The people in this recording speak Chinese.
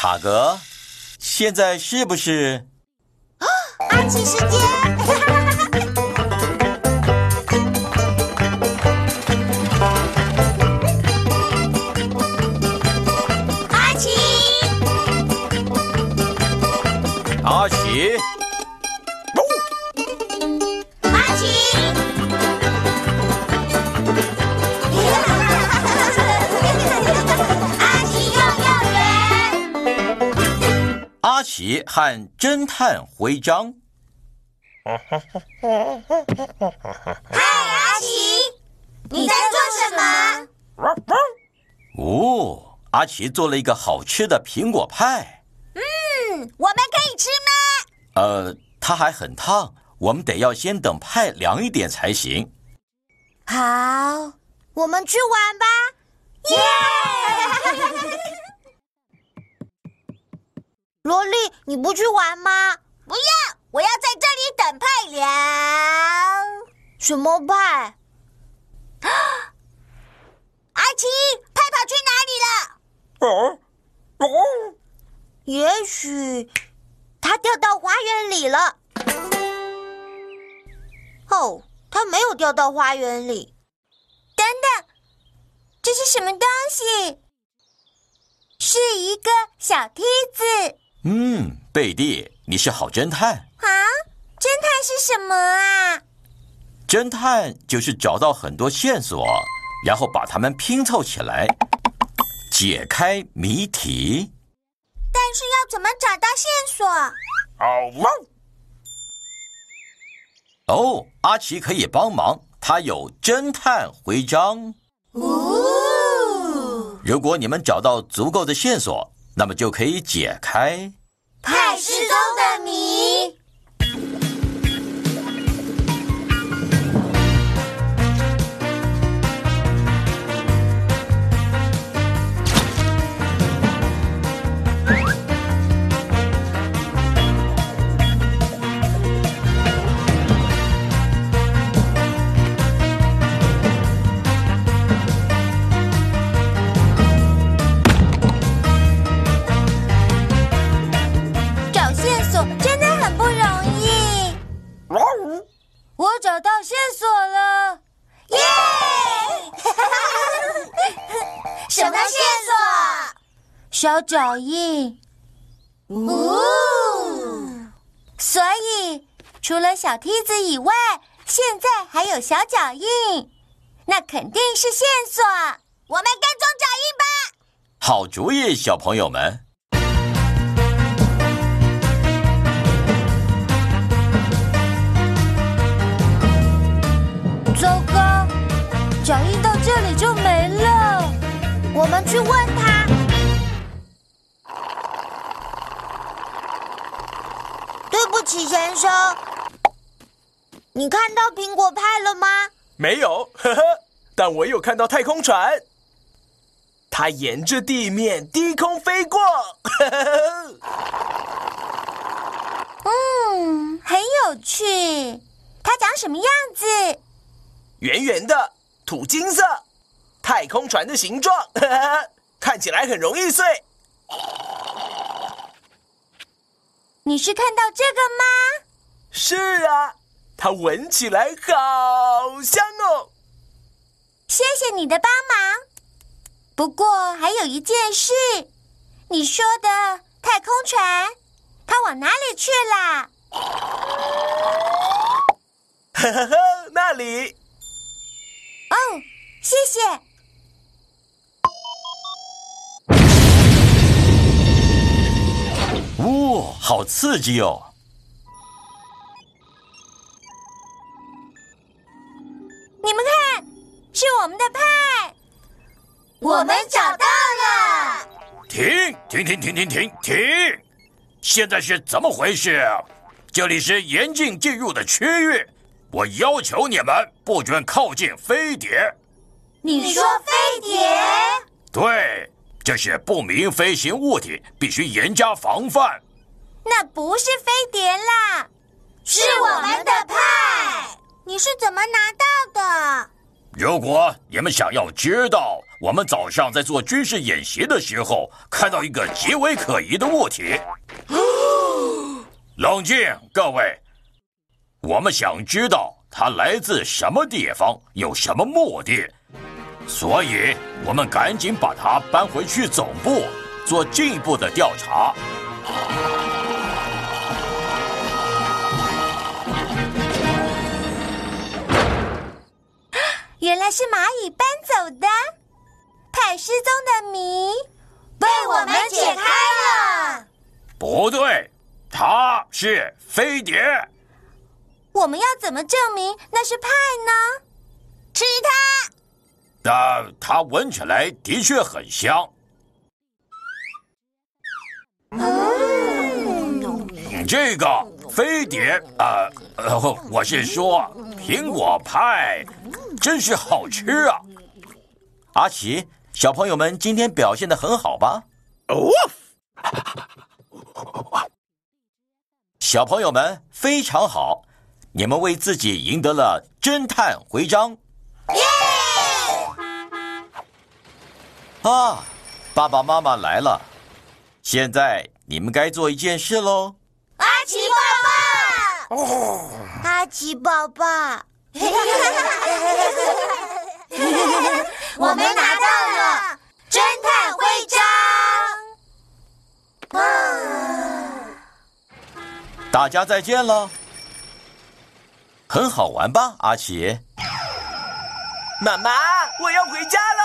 塔格，现在是不是？啊阿奇时间。园。阿奇和侦探徽章。嗨，阿奇，你在做什么？哦，阿奇做了一个好吃的苹果派。嗯，我们可以吃吗？呃，它还很烫，我们得要先等派凉一点才行。好，我们去玩吧！耶！萝莉，你不去玩吗？不要，我要在这里等派良。什么派？阿奇，派跑去哪里了？哦也许他掉到花园里了。哦，他没有掉到花园里。等等，这是什么东西？是一个小梯子嗯，贝蒂，你是好侦探。啊！侦探是什么啊？侦探就是找到很多线索，然后把它们拼凑起来，解开谜题。但是要怎么找到线索？哦，阿奇可以帮忙，他有侦探徽章。哦，如果你们找到足够的线索，那么就可以解开。派失踪的谜。找到线索了，耶！什么线索？小脚印。哦，所以除了小梯子以外，现在还有小脚印，那肯定是线索。我们跟踪脚印吧。好主意，小朋友们。我们去问他。对不起，先生，你看到苹果派了吗？没有，呵呵，但我有看到太空船，它沿着地面低空飞过，呵呵嗯，很有趣。它长什么样子？圆圆的，土金色，太空船的形状，呵呵，看起来很容易碎。你是看到这个吗？是啊，它闻起来好香哦。谢谢你的帮忙。不过还有一件事，你说的太空船，它往哪里去啦？呵呵呵，那里哦，谢谢。哦，好刺激哦！你们看，是我们的派，我们找到了。停停停停停停停！现在是怎么回事？这里是严禁进入的区域，我要求你们不准靠近飞碟。你说飞碟？对，这是不明飞行物体，必须严加防范。那不是飞碟啦，是我们的派。你是怎么拿到的？如果你们想要知道我们早上在做军事演习的时候看到一个极为可疑的物体，冷静，各位，我们想知道它来自什么地方，有什么目的，所以我们赶紧把它搬回去总部做进一步的调查。来是蚂蚁搬走的，派失踪的谜被我们解开了。不对，它是飞碟。我们要怎么证明那是派呢？吃它。但它闻起来的确很香。这个飞碟，呃，我是说苹果派，真是好吃啊！阿奇，小朋友们今天表现的很好吧？哦，小朋友们非常好，你们为自己赢得了侦探徽章。耶！啊，爸爸妈妈来了，现在你们该做一件事喽。阿奇爸爸，哦，阿奇爸爸，我们拿到了侦探徽章。大家再见了，很好玩吧，阿奇？妈妈，我要回家喽。